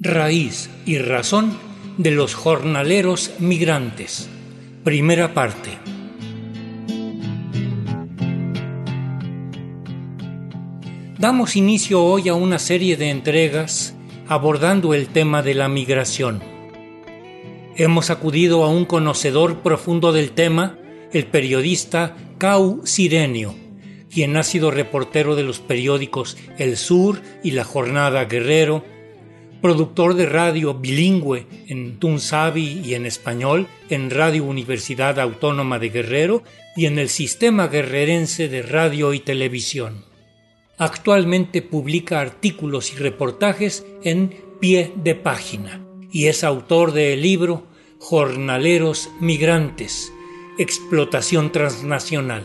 Raíz y razón de los jornaleros migrantes. Primera parte. Damos inicio hoy a una serie de entregas abordando el tema de la migración. Hemos acudido a un conocedor profundo del tema, el periodista Cau Sirenio, quien ha sido reportero de los periódicos El Sur y La Jornada Guerrero, productor de radio bilingüe en Tunsavi y en español en Radio Universidad Autónoma de Guerrero y en el Sistema Guerrerense de Radio y Televisión. Actualmente publica artículos y reportajes en pie de página y es autor del libro Jornaleros Migrantes, Explotación Transnacional.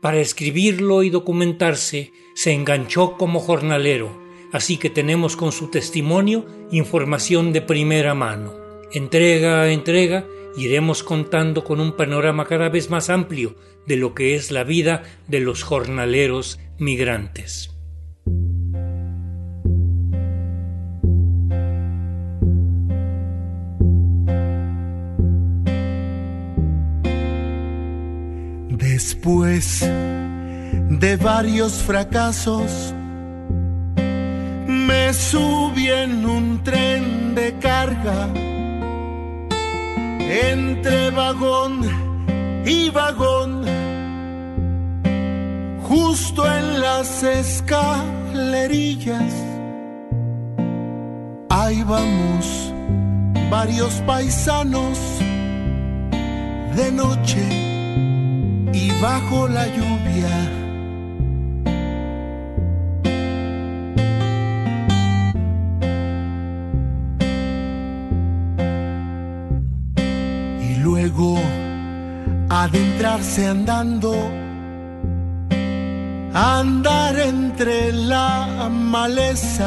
Para escribirlo y documentarse, se enganchó como jornalero así que tenemos con su testimonio información de primera mano. Entrega a entrega iremos contando con un panorama cada vez más amplio de lo que es la vida de los jornaleros migrantes. Después de varios fracasos, me subí en un tren de carga entre vagón y vagón, justo en las escalerillas. Ahí vamos varios paisanos de noche y bajo la lluvia adentrarse andando, andar entre la maleza,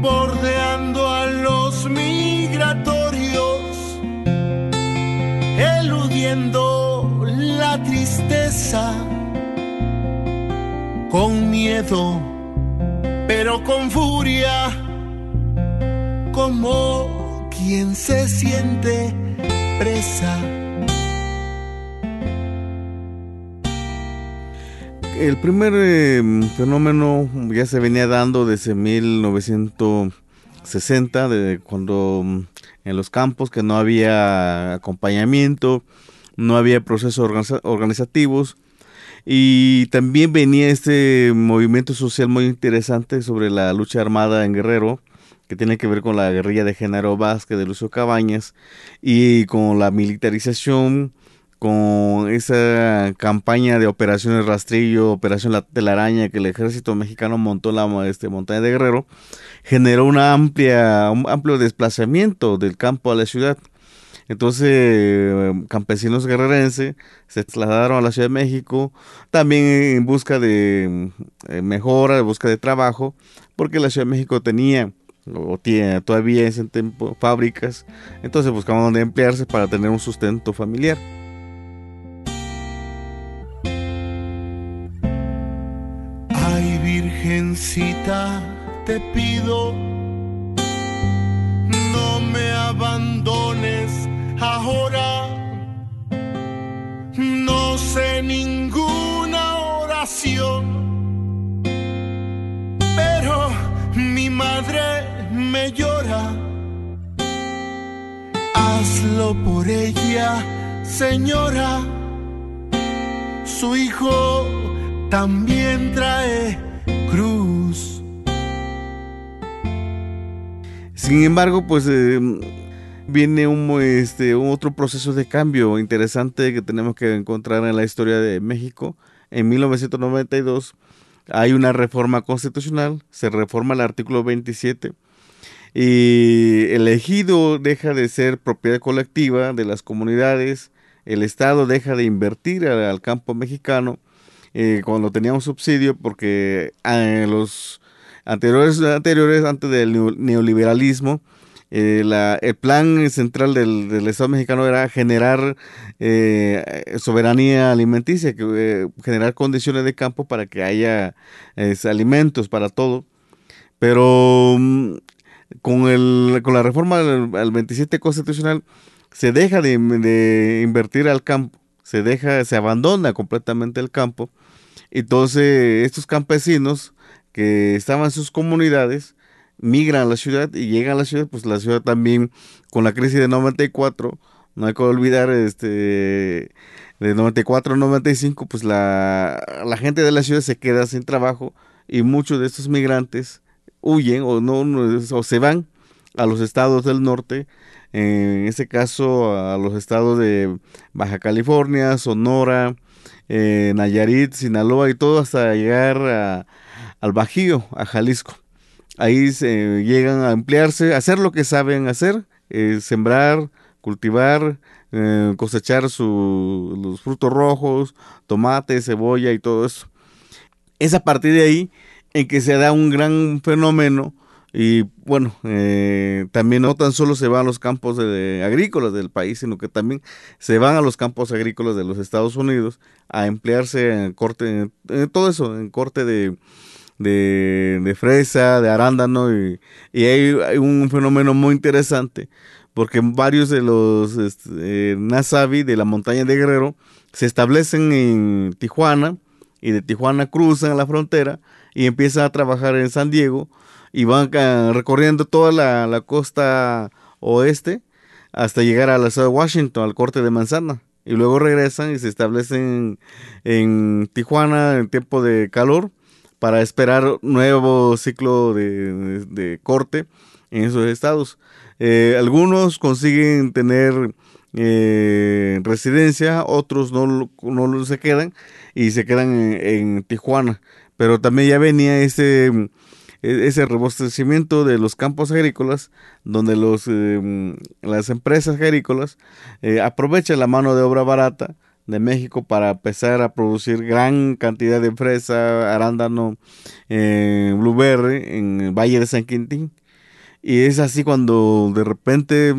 bordeando a los migratorios, eludiendo la tristeza, con miedo, pero con furia, como quien se siente presa. El primer em, fenómeno ya se venía dando desde 1960, de cuando mm, en los campos que no había acompañamiento, no había procesos organizativos. Y también venía este movimiento social muy interesante sobre la lucha armada en Guerrero, que tiene que ver con la guerrilla de Genaro Vázquez, de Lucio Cabañas, y con la militarización, con esa campaña de operaciones rastrillo, operación la telaraña que el ejército mexicano montó en la este, montaña de Guerrero, generó un amplio desplazamiento del campo a la ciudad. Entonces, campesinos guerrerenses se trasladaron a la Ciudad de México, también en busca de eh, mejora, en busca de trabajo, porque la Ciudad de México tenía o tiene todavía en tiempo fábricas, entonces buscaban donde emplearse para tener un sustento familiar. Virgencita, te pido, no me abandones ahora, no sé ninguna oración, pero mi madre me llora. Hazlo por ella, señora. Su hijo también trae Sin embargo, pues eh, viene un, este, otro proceso de cambio interesante que tenemos que encontrar en la historia de México. En 1992 hay una reforma constitucional, se reforma el artículo 27 y el ejido deja de ser propiedad colectiva de las comunidades, el Estado deja de invertir al, campo mexicano eh, cuando tenía un subsidio porque en ah, los anteriores, anteriores antes del neoliberalismo, eh, el plan central del, Estado mexicano era generar eh, soberanía alimenticia, que, generar condiciones de campo para que haya alimentos para todo Pero mm, con, el, con la reforma al 27 constitucional se deja de, invertir al campo, se deja, se abandona completamente el campo. Entonces estos campesinos que estaban en sus comunidades migran a la ciudad y llegan a la ciudad, pues la ciudad también con la crisis de 94, no hay que olvidar este de 94 a 95, pues la, la gente de la ciudad se queda sin trabajo y muchos de estos migrantes huyen o no o se van a los estados del norte, en este caso a los estados de Baja California, Sonora, eh, Nayarit, Sinaloa y todo hasta llegar al Bajío, a Jalisco. Ahí se llegan a emplearse, a hacer lo que saben hacer, eh, sembrar, cultivar, eh, cosechar su, los frutos rojos, tomate, cebolla y todo eso. Es a partir de ahí en que se da un gran fenómeno y bueno, eh, también no tan solo se van a los campos de, agrícolas del país, sino que también se van a los campos agrícolas de los Estados Unidos a emplearse en corte, en, todo eso, en corte de, de, fresa, de arándano, y, y hay, un fenómeno muy interesante, porque varios de los este, eh, de la montaña de Guerrero se establecen en Tijuana, y de Tijuana cruzan la frontera y empiezan a trabajar en San Diego y van recorriendo toda la, costa oeste hasta llegar a la ciudad de Washington, al corte de manzana. Y luego regresan y se establecen en Tijuana en tiempo de calor para esperar nuevo ciclo de, corte en esos estados. Eh, algunos consiguen tener eh, residencia, otros no, no se quedan y se quedan en Tijuana pero también ya venía ese, e, ese rebostecimiento de los campos agrícolas, donde los, em, las empresas agrícolas eh, aprovechan la mano de obra barata de México para empezar a producir gran cantidad de fresa, arándano, eh, blueberry en el Valle de San Quintín. Y es así cuando de repente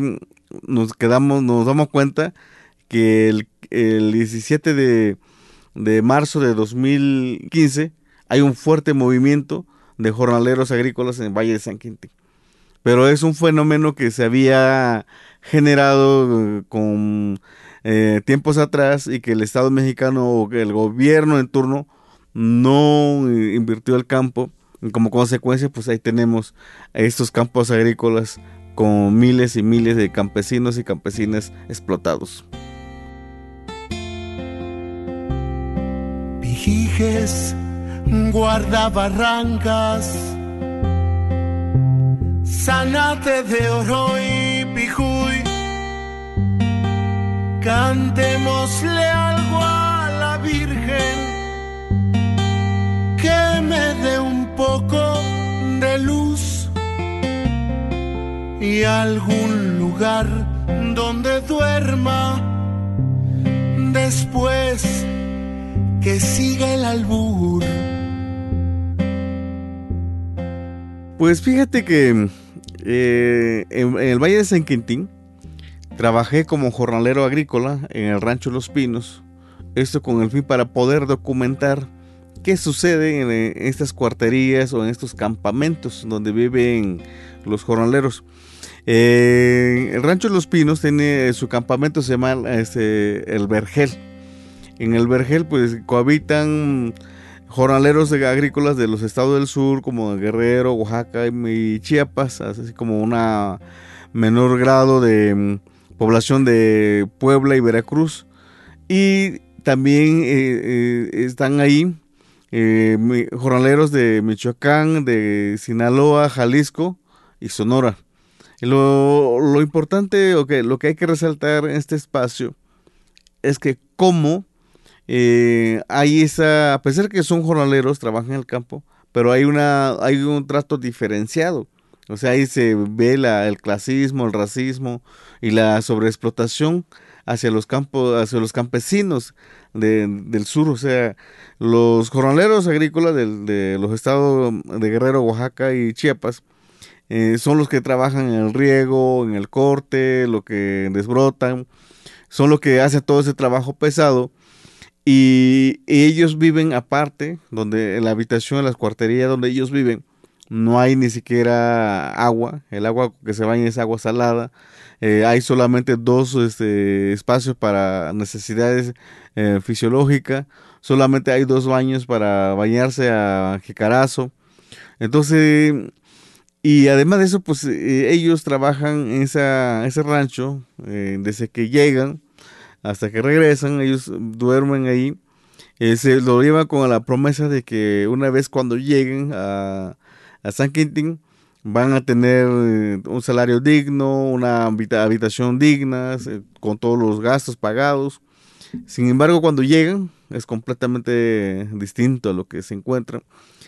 nos quedamos, nos damos cuenta que el, el 17 de, de marzo de 2015 hay un fuerte movimiento de jornaleros agrícolas en el Valle de San Quintín. Pero es un fenómeno que se había generado eh, con eh, tiempos atrás y que el Estado mexicano o que el gobierno en turno no eh, invirtió el campo. Como consecuencia, pues ahí tenemos estos campos agrícolas con miles y miles de campesinos y campesinas explotados. guarda barrancas, sanate de oro y pijuy, cantémosle algo a la Virgen, que me dé un poco de luz y algún lugar donde duerma después que siga el albur. Pues fíjate que eh, en, el Valle de San Quintín trabajé como jornalero agrícola en el rancho Los Pinos. Esto con el fin para poder documentar qué sucede en, estas cuarterías o en estos campamentos donde viven los jornaleros. Eh, el rancho Los Pinos tiene su campamento se llama este, el Vergel. En el Vergel pues cohabitan jornaleros agrícolas de los estados del sur como Guerrero, Oaxaca y Chiapas, así como una menor grado de mm, población de Puebla y Veracruz. Y también eh, eh, están ahí eh, jornaleros de Michoacán, de Sinaloa, Jalisco y Sonora. lo, lo, importante o que lo que hay que resaltar en este espacio es que cómo eh, hay esa, a pesar que son jornaleros, trabajan en el campo, pero hay una, hay un trato diferenciado. O sea, ahí se ve la, el clasismo, el racismo y la sobreexplotación hacia los campos, hacia los campesinos del sur. O sea, los jornaleros agrícolas de, los estados de Guerrero, Oaxaca y Chiapas eh, son los que trabajan en el riego, en el corte, lo que desbrotan, son los que hacen todo ese trabajo pesado y ellos viven aparte, donde en la habitación, en las cuarterías donde ellos viven, no hay ni siquiera agua, el agua que se baña es agua salada, eh, hay solamente dos este, espacios para necesidades eh, fisiológicas, solamente hay dos baños para bañarse a jicarazo. Entonces, y además de eso, pues eh, ellos trabajan en esa, ese rancho desde que llegan hasta que regresan, ellos duermen ahí. se lo llevan con la promesa de que una vez cuando lleguen a, a San Quintín, van a tener eh, un salario digno, una habitación digna, con todos los gastos pagados. Sin embargo, cuando llegan es completamente distinto a lo que se encuentran.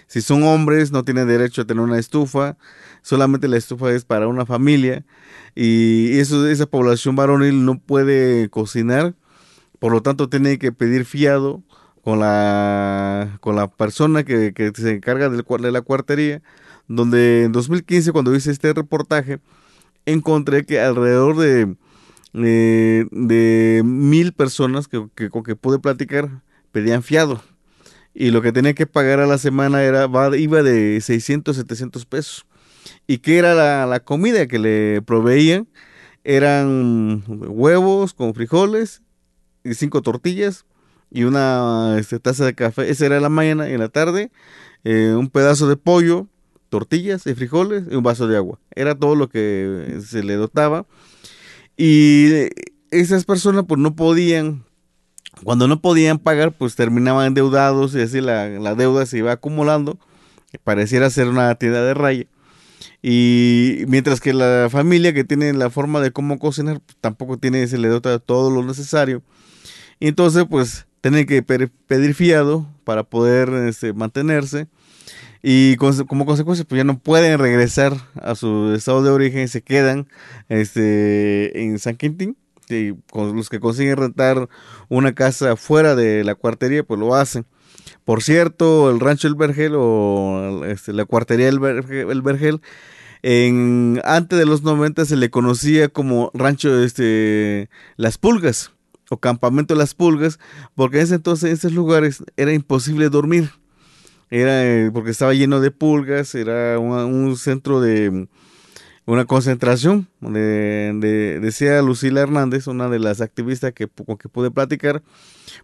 Si son hombres, no tienen derecho a tener una estufa, solamente la estufa es para una familia y eso, esa población varonil no puede cocinar, por lo tanto tiene que pedir fiado con la, con la persona que, que se encarga de la cuartería donde en 2015 cuando hice este reportaje encontré que alrededor de, eh, de mil personas que, que, que pude platicar pedían fiado y lo que tenía que pagar a la semana era iba de 600, 700 pesos. ¿Y qué era la, la comida que le proveían? Eran huevos con frijoles y cinco tortillas y una este, taza de café. Esa era la mañana y en la tarde eh, un pedazo de pollo tortillas y frijoles y un vaso de agua. Era todo lo que se le dotaba. Y esas personas pues no podían, cuando no podían pagar pues terminaban endeudados y así la, deuda se iba acumulando. Pareciera ser una tienda de raya. Y mientras que la familia que tiene la forma de cómo cocinar pues, tampoco tiene, se le dota todo lo necesario. Y entonces pues tienen que pedir fiado para poder este, mantenerse y como consecuencia pues ya no pueden regresar a su estado de origen, se quedan este, en San Quintín. Y con los que consiguen rentar una casa fuera de la cuartería, pues lo hacen. Por cierto, el rancho El Vergel o este, la cuartería El Vergel, en, antes de los 90 se le conocía como rancho este, Las Pulgas o campamento Las Pulgas, porque en ese entonces en esos lugares era imposible dormir era eh, porque estaba lleno de pulgas, era un, centro de una concentración, de, decía Lucila Hernández, una de las activistas que, con que pude platicar,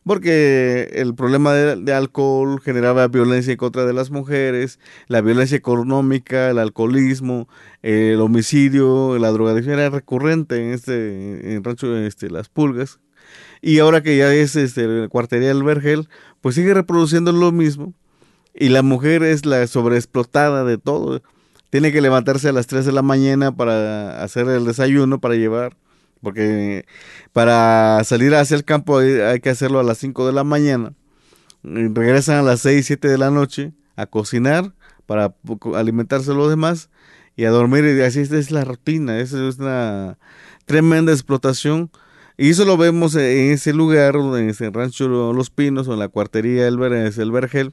porque el problema de, alcohol generaba violencia en contra de las mujeres, la violencia económica, el alcoholismo, el homicidio, la drogadicción era recurrente en este en rancho este, Las Pulgas. Y ahora que ya es este, cuartería del Vergel, pues sigue reproduciendo lo mismo y la mujer es la sobreexplotada de todo. Tiene que levantarse a las 3 de la mañana para hacer el desayuno, para llevar, porque para salir hacia el campo hay, que hacerlo a las 5 de la mañana. regresan a las 6, 7 de la noche a cocinar para alimentarse los demás y a dormir. Y así es la rutina, es una tremenda explotación. Y eso lo vemos en ese lugar, en ese rancho Los Pinos o en la cuartería el Vergel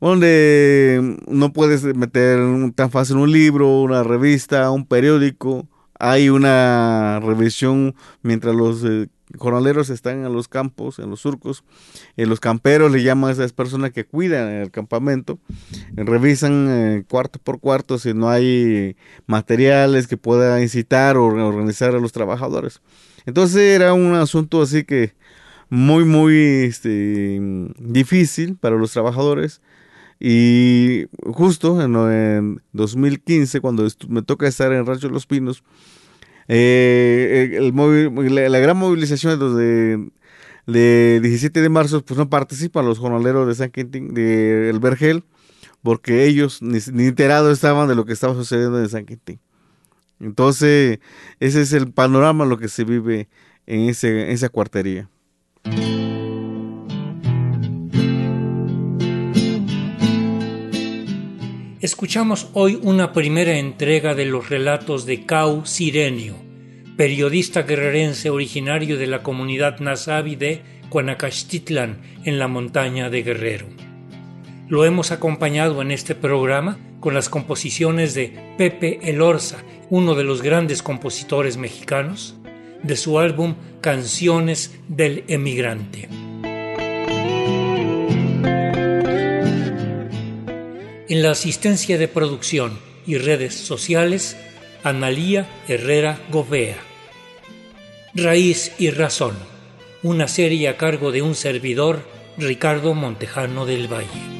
donde no puedes meter tan fácil un libro, una revista, un periódico. Hay una revisión mientras los eh, jornaleros están en los campos, en los surcos. Eh, los camperos le llaman a esas personas que cuidan el campamento. revisan eh, cuarto por cuarto si no hay materiales que pueda incitar o organizar a los trabajadores. Entonces era un asunto así que muy, muy este, difícil para los trabajadores y justo en, 2015, cuando me toca estar en Rancho de los Pinos, eh, la, gran movilización de, de 17 de marzo, pues no participan los jornaleros de San Quintín, de El Vergel, porque ellos ni, enterados estaban de lo que estaba sucediendo en San Quintín. Entonces, ese es el panorama, lo que se vive en, en esa cuartería. Escuchamos hoy una primera entrega de los relatos de Cau Sirenio, periodista guerrerense originario de la comunidad nazavi de Cuanacachtitlan, en la montaña de Guerrero. Lo hemos acompañado en este programa con las composiciones de Pepe Elorza, uno de los grandes compositores mexicanos, de su álbum Canciones del Emigrante. En la asistencia de producción y redes sociales, Analía Herrera Govea. Raíz y Razón, una serie a cargo de un servidor, Ricardo Montejano del Valle.